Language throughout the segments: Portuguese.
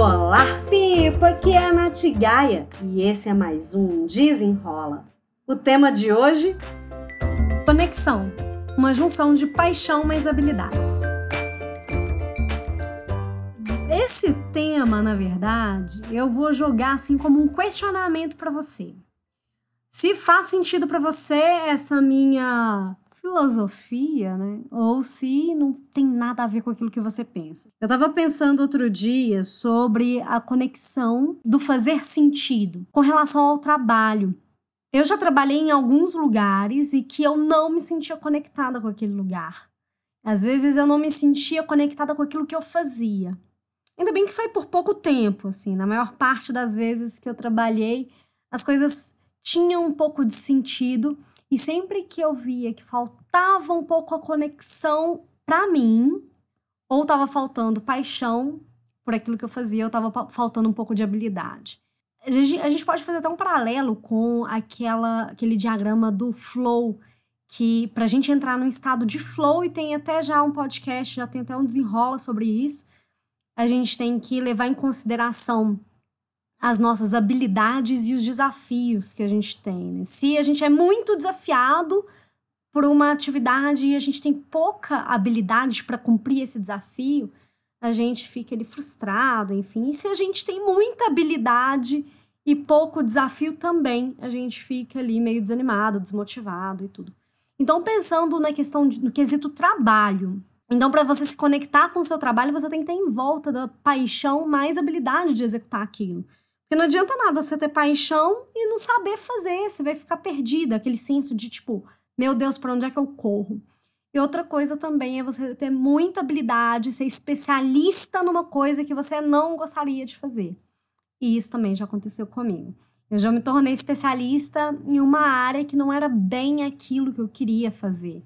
Olá, Pipa! Aqui é a Nath Gaia e esse é mais um Desenrola. O tema de hoje? Conexão uma junção de paixão mais habilidades. Esse tema, na verdade, eu vou jogar assim como um questionamento para você. Se faz sentido para você essa minha filosofia, né? Ou se não tem nada a ver com aquilo que você pensa. Eu estava pensando outro dia sobre a conexão do fazer sentido com relação ao trabalho. Eu já trabalhei em alguns lugares e que eu não me sentia conectada com aquele lugar. Às vezes eu não me sentia conectada com aquilo que eu fazia. Ainda bem que foi por pouco tempo, assim. Na maior parte das vezes que eu trabalhei, as coisas tinham um pouco de sentido e sempre que eu via que faltava um pouco a conexão para mim, ou estava faltando paixão por aquilo que eu fazia, ou estava faltando um pouco de habilidade. A gente, a gente pode fazer até um paralelo com aquela, aquele diagrama do flow, que para a gente entrar no estado de flow, e tem até já um podcast, já tem até um desenrola sobre isso, a gente tem que levar em consideração as nossas habilidades e os desafios que a gente tem. Né? Se a gente é muito desafiado por uma atividade e a gente tem pouca habilidade para cumprir esse desafio, a gente fica ali frustrado, enfim. E se a gente tem muita habilidade e pouco desafio também, a gente fica ali meio desanimado, desmotivado e tudo. Então, pensando na questão de, no quesito trabalho. Então, para você se conectar com o seu trabalho, você tem que ter em volta da paixão mais habilidade de executar aquilo. Porque não adianta nada você ter paixão e não saber fazer, você vai ficar perdida, aquele senso de tipo, meu Deus, para onde é que eu corro? E outra coisa também é você ter muita habilidade, ser especialista numa coisa que você não gostaria de fazer. E isso também já aconteceu comigo. Eu já me tornei especialista em uma área que não era bem aquilo que eu queria fazer.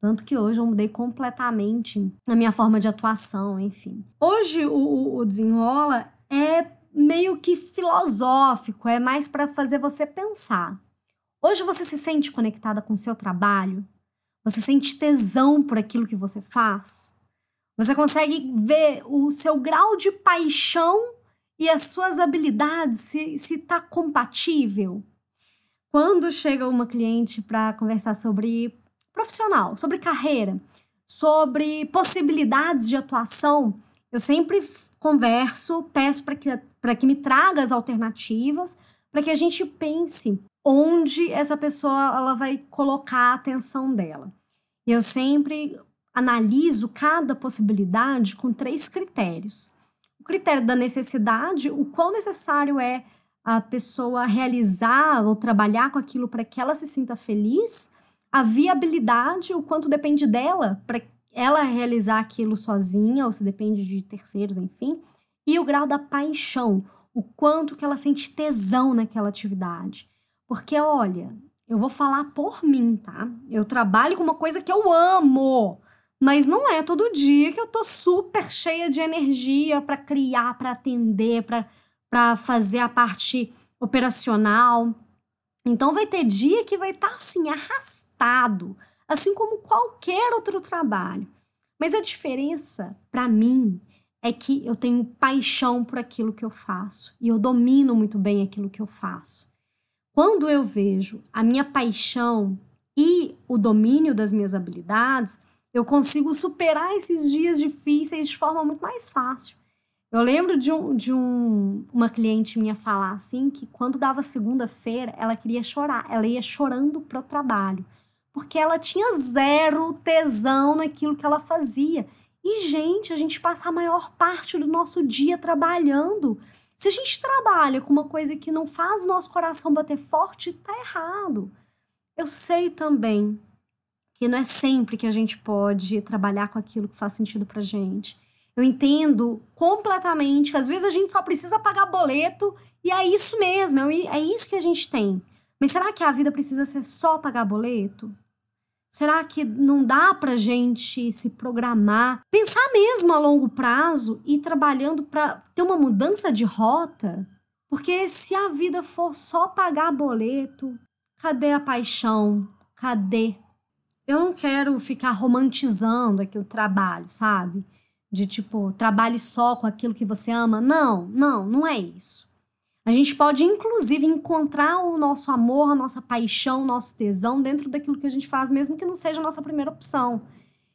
Tanto que hoje eu mudei completamente a minha forma de atuação, enfim. Hoje o, o desenrola é meio que filosófico, é mais para fazer você pensar. Hoje você se sente conectada com o seu trabalho? Você sente tesão por aquilo que você faz? Você consegue ver o seu grau de paixão e as suas habilidades se está compatível? Quando chega uma cliente para conversar sobre profissional, sobre carreira, sobre possibilidades de atuação, eu sempre converso, peço para que, que me traga as alternativas, para que a gente pense onde essa pessoa ela vai colocar a atenção dela. E eu sempre analiso cada possibilidade com três critérios. O critério da necessidade, o quão necessário é a pessoa realizar ou trabalhar com aquilo para que ela se sinta feliz, a viabilidade, o quanto depende dela para ela realizar aquilo sozinha ou se depende de terceiros, enfim, e o grau da paixão, o quanto que ela sente tesão naquela atividade. Porque, olha, eu vou falar por mim, tá? Eu trabalho com uma coisa que eu amo, mas não é todo dia que eu tô super cheia de energia para criar, para atender, para fazer a parte operacional. Então vai ter dia que vai estar tá, assim arrastado, assim como qualquer outro trabalho. Mas a diferença para mim é que eu tenho paixão por aquilo que eu faço e eu domino muito bem aquilo que eu faço. Quando eu vejo a minha paixão e o domínio das minhas habilidades, eu consigo superar esses dias difíceis de forma muito mais fácil. Eu lembro de, um, de um, uma cliente minha falar assim que quando dava segunda-feira, ela queria chorar, ela ia chorando pro trabalho, porque ela tinha zero tesão naquilo que ela fazia. E, gente, a gente passa a maior parte do nosso dia trabalhando. Se a gente trabalha com uma coisa que não faz o nosso coração bater forte, tá errado. Eu sei também que não é sempre que a gente pode trabalhar com aquilo que faz sentido pra gente. Eu entendo completamente que às vezes a gente só precisa pagar boleto e é isso mesmo, é, é isso que a gente tem. Mas será que a vida precisa ser só pagar boleto? Será que não dá para gente se programar, pensar mesmo a longo prazo e trabalhando para ter uma mudança de rota? Porque se a vida for só pagar boleto, cadê a paixão? Cadê? Eu não quero ficar romantizando aqui o trabalho, sabe? de tipo, trabalhe só com aquilo que você ama. Não, não, não é isso. A gente pode, inclusive, encontrar o nosso amor, a nossa paixão, o nosso tesão dentro daquilo que a gente faz, mesmo que não seja a nossa primeira opção.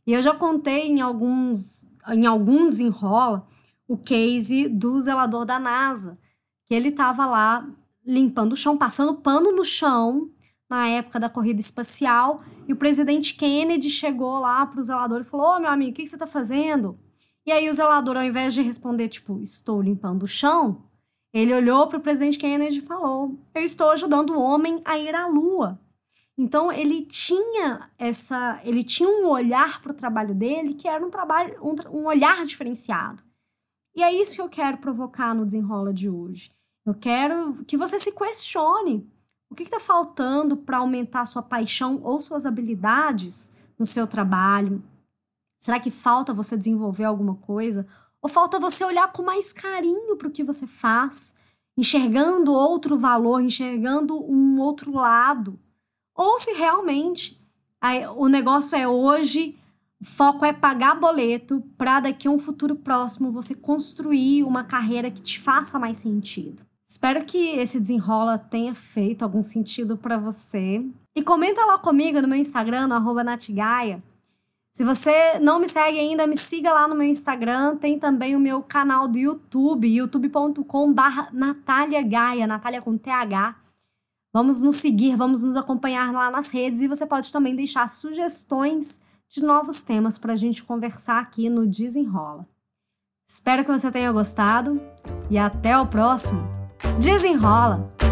E eu já contei em alguns, em alguns enrola o case do zelador da NASA, que ele estava lá limpando o chão, passando pano no chão na época da corrida espacial, e o presidente Kennedy chegou lá para o zelador e falou: Ô, oh, meu amigo, o que, que você está fazendo? E aí o zelador, ao invés de responder, tipo, estou limpando o chão, ele olhou para o presidente Kennedy e falou: Eu estou ajudando o homem a ir à Lua. Então ele tinha essa, ele tinha um olhar para o trabalho dele que era um trabalho, um, um olhar diferenciado. E é isso que eu quero provocar no desenrola de hoje. Eu quero que você se questione o que está faltando para aumentar sua paixão ou suas habilidades no seu trabalho. Será que falta você desenvolver alguma coisa? Ou falta você olhar com mais carinho para o que você faz, enxergando outro valor, enxergando um outro lado? Ou se realmente o negócio é hoje, o foco é pagar boleto para daqui a um futuro próximo você construir uma carreira que te faça mais sentido. Espero que esse desenrola tenha feito algum sentido para você. E comenta lá comigo no meu Instagram, no Natigaia. Se você não me segue ainda, me siga lá no meu Instagram. Tem também o meu canal do YouTube, youtube.com.br Natália Gaia, Natália com TH. Vamos nos seguir, vamos nos acompanhar lá nas redes e você pode também deixar sugestões de novos temas para a gente conversar aqui no Desenrola. Espero que você tenha gostado e até o próximo. Desenrola!